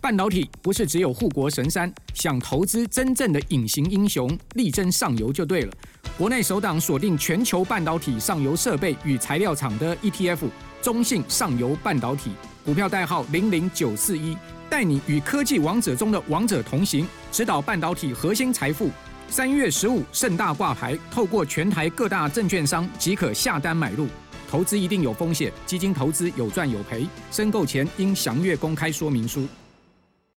半导体不是只有护国神山，想投资真正的隐形英雄，力争上游就对了。国内首档锁定全球半导体上游设备与材料厂的 ETF，中信上游半导体，股票代号零零九四一，带你与科技王者中的王者同行，指导半导体核心财富。三月十五盛大挂牌，透过全台各大证券商即可下单买入。投资一定有风险，基金投资有赚有赔，申购前应详阅公开说明书。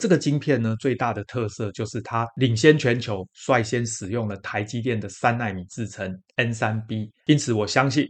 这个晶片呢，最大的特色就是它领先全球，率先使用了台积电的三奈米制程 N3B。因此，我相信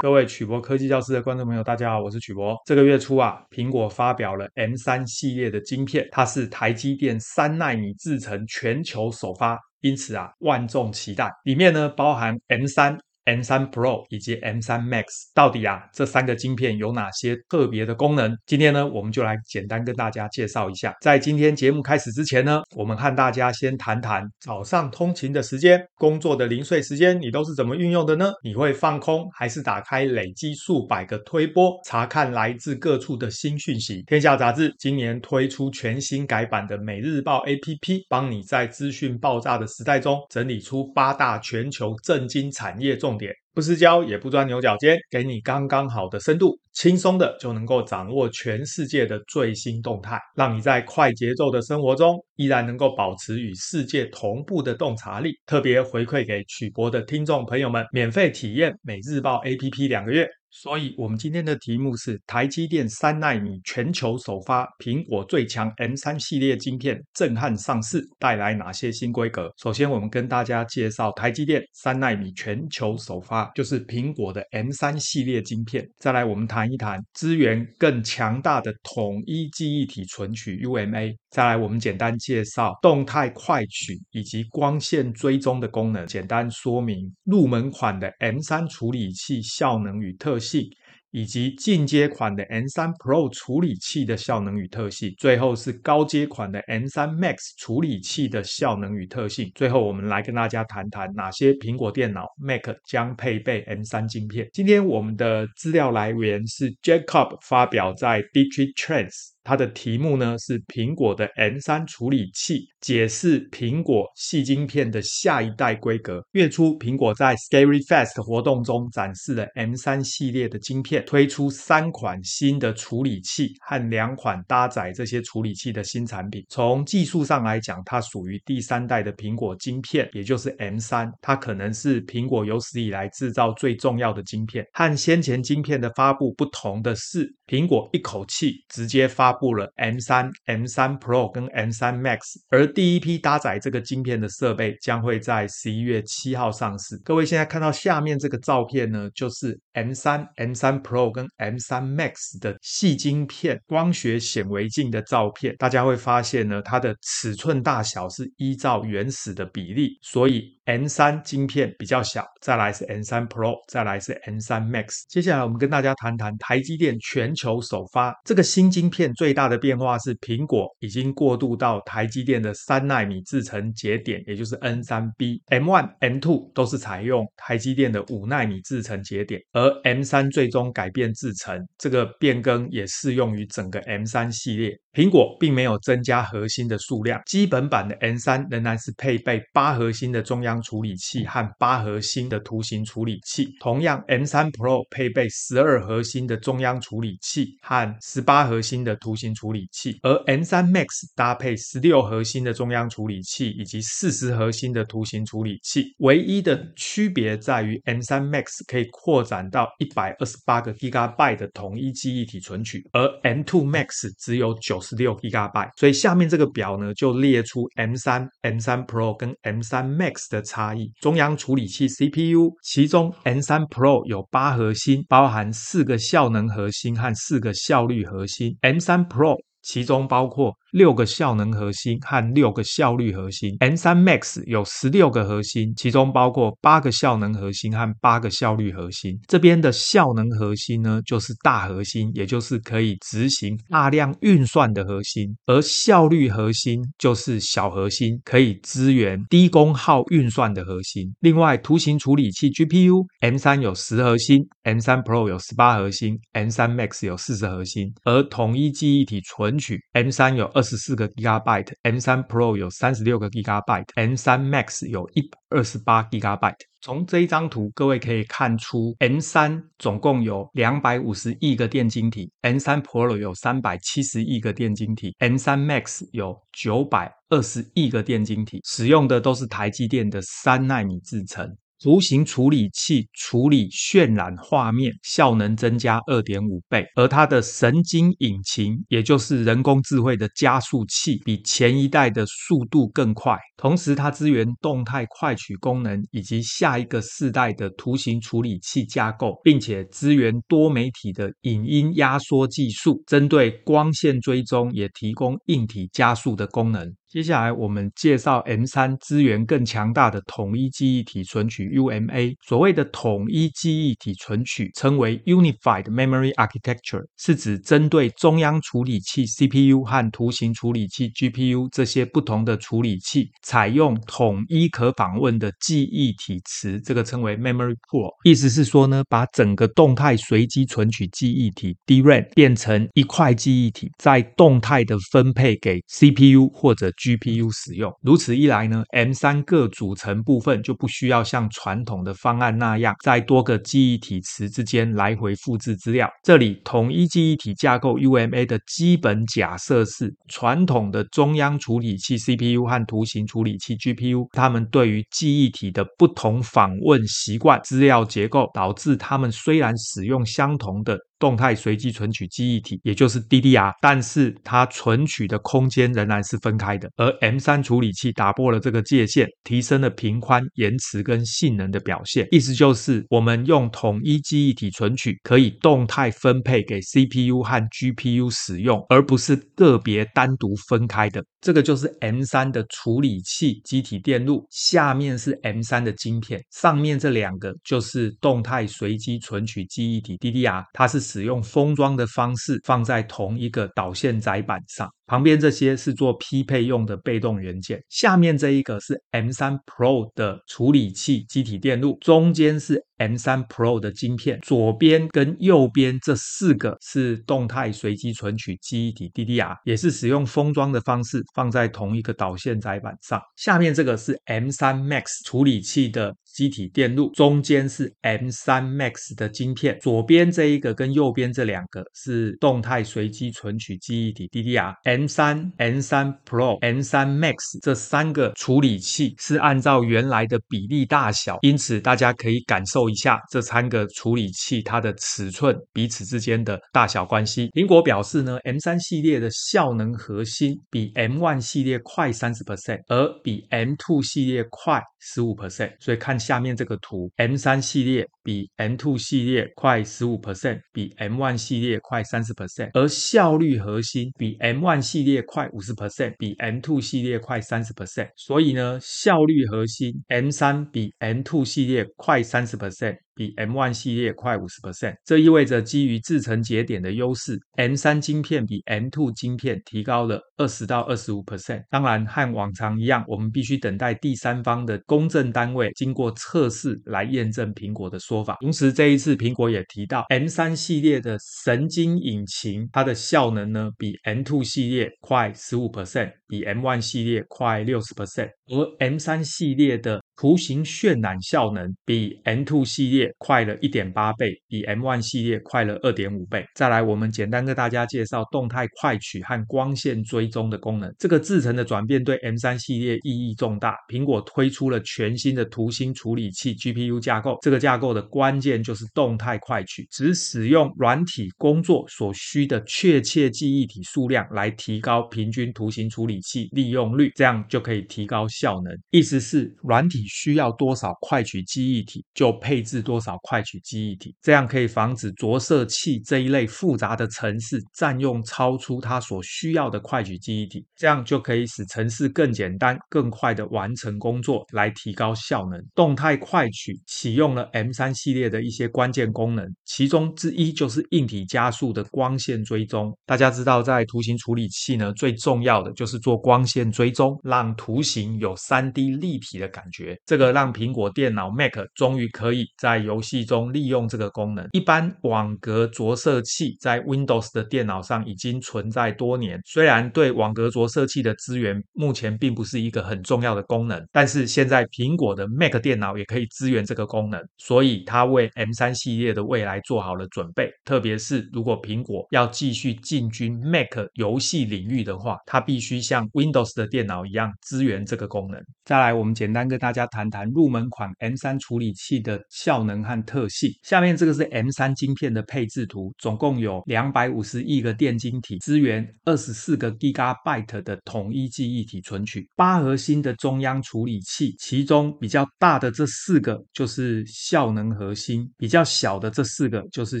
各位曲博科技教室的观众朋友，大家好，我是曲博。这个月初啊，苹果发表了 M3 系列的晶片，它是台积电三奈米制程全球首发，因此啊，万众期待。里面呢，包含 M 三 M3。M3 Pro 以及 M3 Max 到底啊，这三个晶片有哪些特别的功能？今天呢，我们就来简单跟大家介绍一下。在今天节目开始之前呢，我们和大家先谈谈早上通勤的时间、工作的零碎时间，你都是怎么运用的呢？你会放空，还是打开累积数百个推波，查看来自各处的新讯息？天下杂志今年推出全新改版的每日报 APP，帮你在资讯爆炸的时代中整理出八大全球震惊产业重点。不失焦也不钻牛角尖，给你刚刚好的深度，轻松的就能够掌握全世界的最新动态，让你在快节奏的生活中依然能够保持与世界同步的洞察力。特别回馈给曲博的听众朋友们，免费体验每日报 APP 两个月。所以，我们今天的题目是：台积电三纳米全球首发，苹果最强 M3 系列晶片震撼上市，带来哪些新规格？首先，我们跟大家介绍台积电三纳米全球首发，就是苹果的 M3 系列晶片。再来，我们谈一谈资源更强大的统一记忆体存取 UMA。再来，我们简单介绍动态快取以及光线追踪的功能，简单说明入门款的 M3 处理器效能与特性。以及进阶款的 M3 Pro 处理器的效能与特性，最后是高阶款的 M3 Max 处理器的效能与特性。最后，我们来跟大家谈谈哪些苹果电脑 Mac 将配备 M3 晶片。今天我们的资料来源是 Jacob 发表在 Digital Trends。它的题目呢是苹果的 M3 处理器，解释苹果系晶片的下一代规格。月初，苹果在 Scary Fest 活动中展示了 M3 系列的晶片，推出三款新的处理器和两款搭载这些处理器的新产品。从技术上来讲，它属于第三代的苹果晶片，也就是 M3，它可能是苹果有史以来制造最重要的晶片。和先前晶片的发布不同的是，苹果一口气直接发发布了 M3、M3 Pro 跟 M3 Max，而第一批搭载这个晶片的设备将会在十一月七号上市。各位现在看到下面这个照片呢，就是 M3、M3 Pro 跟 M3 Max 的细晶片光学显微镜的照片。大家会发现呢，它的尺寸大小是依照原始的比例，所以 M3 晶片比较小，再来是 M3 Pro，再来是 M3 Max。接下来我们跟大家谈谈台积电全球首发这个新晶片最大的变化是，苹果已经过渡到台积电的三纳米制程节点，也就是 N 三 B、M one、M two 都是采用台积电的五纳米制程节点，而 M 三最终改变制程，这个变更也适用于整个 M 三系列。苹果并没有增加核心的数量，基本版的 M3 仍然是配备八核心的中央处理器和八核心的图形处理器。同样，M3 Pro 配备十二核心的中央处理器和十八核心的图形处理器，而 M3 Max 搭配十六核心的中央处理器以及四十核心的图形处理器。唯一的区别在于 M3 Max 可以扩展到一百二十八个 GB 的统一记忆体存取，而 M2 Max 只有九十六 GB，。所以下面这个表呢，就列出 M3、M3 Pro 跟 M3 Max 的差异。中央处理器 CPU，其中 M3 Pro 有八核心，包含四个效能核心和四个效率核心。M3 Pro 其中包括六个效能核心和六个效率核心，M3 Max 有十六个核心，其中包括八个效能核心和八个效率核心。这边的效能核心呢，就是大核心，也就是可以执行大量运算的核心；而效率核心就是小核心，可以支援低功耗运算的核心。另外，图形处理器 GPU，M3 有十核心，M3 Pro 有十八核心，M3 Max 有四十核心，而统一记忆体存取 M3 有二十四个 Gigabyte，M3 Pro 有三十六个 Gigabyte，M3 Max 有一百二十八 Gigabyte。从这一张图，各位可以看出，M3 总共有两百五十亿个电晶体，M3 Pro 有三百七十亿个电晶体，M3 Max 有九百二十亿个电晶体，使用的都是台积电的三奈米制程。图形处理器处理渲染画面效能增加二点五倍，而它的神经引擎，也就是人工智慧的加速器，比前一代的速度更快。同时，它支援动态快取功能以及下一个世代的图形处理器架构，并且支援多媒体的影音压缩技术，针对光线追踪也提供硬体加速的功能。接下来我们介绍 M3 资源更强大的统一记忆体存取 UMA。所谓的统一记忆体存取称为 Unified Memory Architecture，是指针对中央处理器 CPU 和图形处理器 GPU 这些不同的处理器，采用统一可访问的记忆体池，这个称为 Memory Pool。意思是说呢，把整个动态随机存取记忆体 DRAM 变成一块记忆体，再动态的分配给 CPU 或者 GPU 使用，如此一来呢，M3 各组成部分就不需要像传统的方案那样，在多个记忆体池之间来回复制资料。这里统一记忆体架构 UMA 的基本假设是，传统的中央处理器 CPU 和图形处理器 GPU，它们对于记忆体的不同访问习惯、资料结构，导致它们虽然使用相同的。动态随机存取记忆体，也就是 DDR，但是它存取的空间仍然是分开的。而 M3 处理器打破了这个界限，提升了频宽、延迟跟性能的表现。意思就是，我们用统一记忆体存取，可以动态分配给 CPU 和 GPU 使用，而不是个别单独分开的。这个就是 M3 的处理器机体电路，下面是 M3 的晶片，上面这两个就是动态随机存取记忆体 DDR，它是使用封装的方式放在同一个导线载板上。旁边这些是做匹配用的被动元件，下面这一个是 M3 Pro 的处理器机体电路，中间是 M3 Pro 的晶片，左边跟右边这四个是动态随机存取记忆体 DDR，也是使用封装的方式放在同一个导线载板上。下面这个是 M3 Max 处理器的机体电路，中间是 M3 Max 的晶片，左边这一个跟右边这两个是动态随机存取记忆体 DDR。M3、M3 Pro、M3 Max 这三个处理器是按照原来的比例大小，因此大家可以感受一下这三个处理器它的尺寸彼此之间的大小关系。苹果表示呢，M3 系列的效能核心比 M1 系列快三十 percent，而比 M2 系列快十五 percent。所以看下面这个图，M 三系列比 M2 系列快十五 percent，比 M one 系列快三十 percent，而效率核心比 M one 系列快五十 percent，比 M2 系列快三十 percent，所以呢，效率核心 M 三比 M2 系列快三十 percent。比 M1 系列快五十 percent，这意味着基于制程节点的优势，M3 晶片比 M2 晶片提高了二十到二十五 percent。当然，和往常一样，我们必须等待第三方的公证单位经过测试来验证苹果的说法。同时，这一次苹果也提到，M3 系列的神经引擎，它的效能呢比 M2 系列快十五 percent，比 M1 系列快六十 percent，而 M3 系列的图形渲染效能比 M2 系列快了一点八倍，比 M1 系列快了二点五倍。再来，我们简单跟大家介绍动态快取和光线追踪的功能。这个制程的转变对 M3 系列意义重大。苹果推出了全新的图形处理器 GPU 架构，这个架构的关键就是动态快取，只使用软体工作所需的确切记忆体数量来提高平均图形处理器利用率，这样就可以提高效能。意思是软体。需要多少快取记忆体，就配置多少快取记忆体，这样可以防止着色器这一类复杂的程式占用超出它所需要的快取记忆体，这样就可以使程式更简单、更快的完成工作，来提高效能。动态快取启用了 M3 系列的一些关键功能，其中之一就是硬体加速的光线追踪。大家知道，在图形处理器呢，最重要的就是做光线追踪，让图形有 3D 立体的感觉。这个让苹果电脑 Mac 终于可以在游戏中利用这个功能。一般网格着色器在 Windows 的电脑上已经存在多年，虽然对网格着色器的资源目前并不是一个很重要的功能，但是现在苹果的 Mac 电脑也可以支援这个功能，所以它为 M3 系列的未来做好了准备。特别是如果苹果要继续进军 Mac 游戏领域的话，它必须像 Windows 的电脑一样支援这个功能。再来，我们简单跟大家谈谈入门款 M3 处理器的效能和特性。下面这个是 M3 晶片的配置图，总共有两百五十亿个电晶体，支援二十四个 Gigabyte 的统一记忆体存取，八核心的中央处理器，其中比较大的这四个就是效能核心，比较小的这四个就是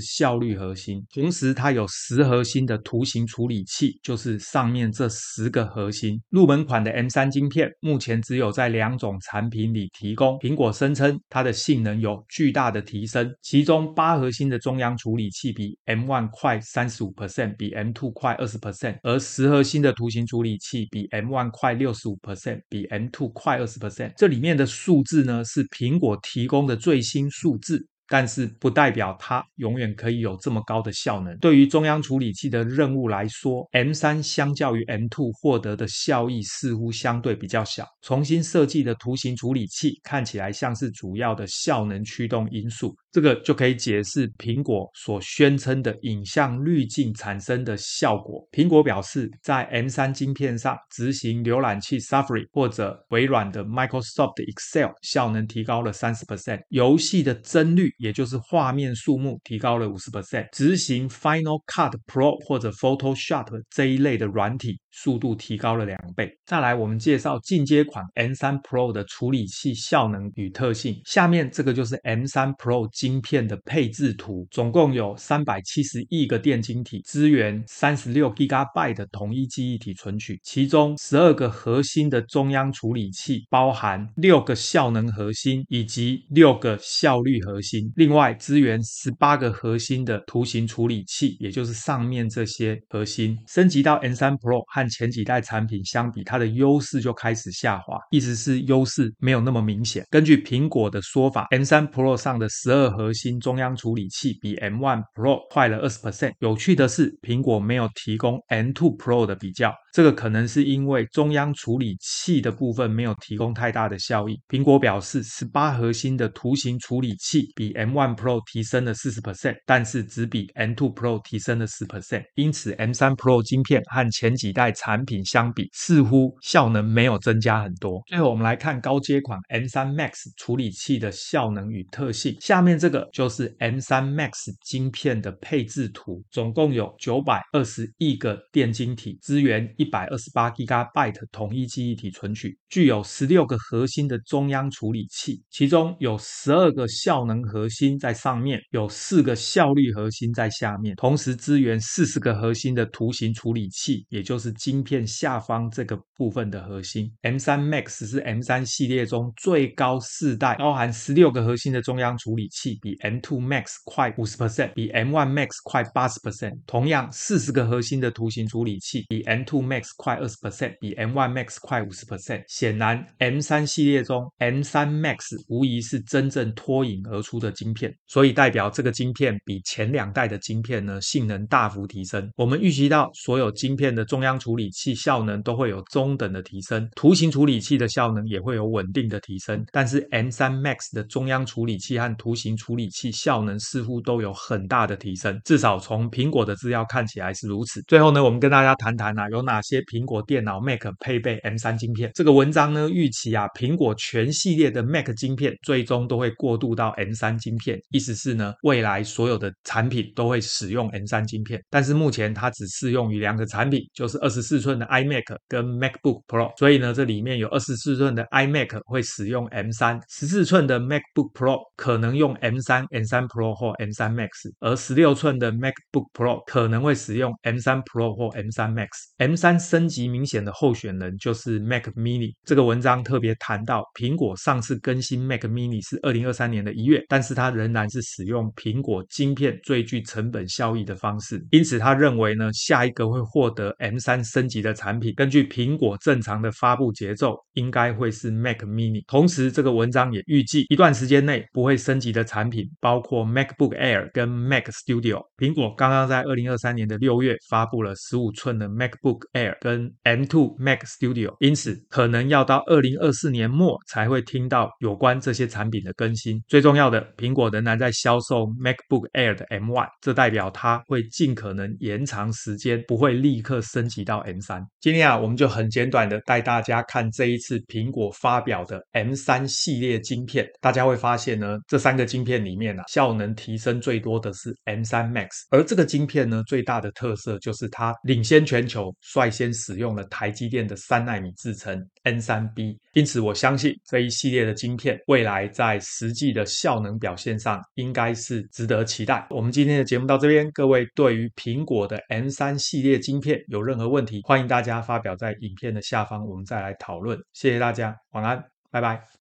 效率核心。同时，它有十核心的图形处理器，就是上面这十个核心。入门款的 M3 晶片目前只有在两种产品你提供。苹果声称它的性能有巨大的提升，其中八核心的中央处理器比 M One 快三十五 percent，比 M Two 快二十 percent，而十核心的图形处理器比 M One 快六十五 percent，比 M Two 快二十 percent。这里面的数字呢，是苹果提供的最新数字。但是不代表它永远可以有这么高的效能。对于中央处理器的任务来说，M3 相较于 M2 获得的效益似乎相对比较小。重新设计的图形处理器看起来像是主要的效能驱动因素。这个就可以解释苹果所宣称的影像滤镜产生的效果。苹果表示，在 M3 晶片上执行浏览器 Safari 或者微软的 Microsoft Excel 效能提高了三十 percent，游戏的帧率也就是画面数目提高了五十 percent，执行 Final Cut Pro 或者 Photoshop 这一类的软体速度提高了两倍。再来，我们介绍进阶款 M3 Pro 的处理器效能与特性。下面这个就是 M3 Pro。晶片的配置图，总共有三百七十亿个电晶体，支援三十六 GB 的统一记忆体存取，其中十二个核心的中央处理器，包含六个效能核心以及六个效率核心，另外支援十八个核心的图形处理器，也就是上面这些核心。升级到 M3 Pro 和前几代产品相比，它的优势就开始下滑，意思是优势没有那么明显。根据苹果的说法，M 三 Pro 上的十二核心中央处理器比 M1 Pro 快了二十 percent。有趣的是，苹果没有提供 M2 Pro 的比较，这个可能是因为中央处理器的部分没有提供太大的效益。苹果表示，十八核心的图形处理器比 M1 Pro 提升了四十 percent，但是只比 M2 Pro 提升了十 percent。因此，M3 Pro 晶片和前几代产品相比，似乎效能没有增加很多。最后，我们来看高阶款 M3 Max 处理器的效能与特性。下面这个就。是 M3 Max 晶片的配置图，总共有九百二十亿个电晶体，资源一一百二十八 GB 统一记忆体存取，具有十六个核心的中央处理器，其中有十二个效能核心在上面，有四个效率核心在下面，同时支援四十个核心的图形处理器，也就是晶片下方这个部分的核心。M3 Max 是 M3 系列中最高四代，包含十六个核心的中央处理器，比 M M2 Max 快五十 percent，比 M1 Max 快八十 percent。同样，四十个核心的图形处理器比 M2 Max 快二十 percent，比 M1 Max 快五十 percent。显然，M3 系列中 M3 Max 无疑是真正脱颖而出的晶片，所以代表这个晶片比前两代的晶片呢性能大幅提升。我们预期到所有晶片的中央处理器效能都会有中等的提升，图形处理器的效能也会有稳定的提升。但是 M3 Max 的中央处理器和图形处理器效能似乎都有很大的提升，至少从苹果的资料看起来是如此。最后呢，我们跟大家谈谈啊，有哪些苹果电脑 Mac 配备 M3 晶片？这个文章呢，预期啊，苹果全系列的 Mac 晶片最终都会过渡到 M3 晶片，意思是呢，未来所有的产品都会使用 M3 晶片。但是目前它只适用于两个产品，就是二十四寸的 iMac 跟 MacBook Pro。所以呢，这里面有二十四寸的 iMac 会使用 M3，十四寸的 MacBook Pro 可能用 M3。M3 Pro 或 M3 Max，而十六寸的 MacBook Pro 可能会使用 M3 Pro 或 M3 Max。M3 升级明显的候选人就是 Mac Mini。这个文章特别谈到，苹果上次更新 Mac Mini 是二零二三年的一月，但是它仍然是使用苹果晶片最具成本效益的方式。因此，他认为呢，下一个会获得 M 三升级的产品，根据苹果正常的发布节奏，应该会是 Mac Mini。同时，这个文章也预计一段时间内不会升级的产品包括 MacBook Air 跟 Mac Studio。苹果刚刚在二零二三年的六月发布了十五寸的 MacBook Air 跟 M2 Mac Studio，因此可能要到二零二四年末才会听到有关这些产品的更新。最重要的，苹果仍然在销售 MacBook Air 的 M1，这代表它会尽可能延长时间，不会立刻升级到 M3。今天啊，我们就很简短的带大家看这一次苹果发表的 M3 系列晶片。大家会发现呢，这三个晶片里面啊，效能提升最多的是 M3 Max，而这个晶片呢，最大的特色就是它领先全球，率率先使用了台积电的三纳米制程 N 三 B，。因此，我相信这一系列的晶片未来在实际的效能表现上，应该是值得期待。我们今天的节目到这边，各位对于苹果的 M 三系列晶片有任何问题，欢迎大家发表在影片的下方，我们再来讨论。谢谢大家，晚安，拜拜。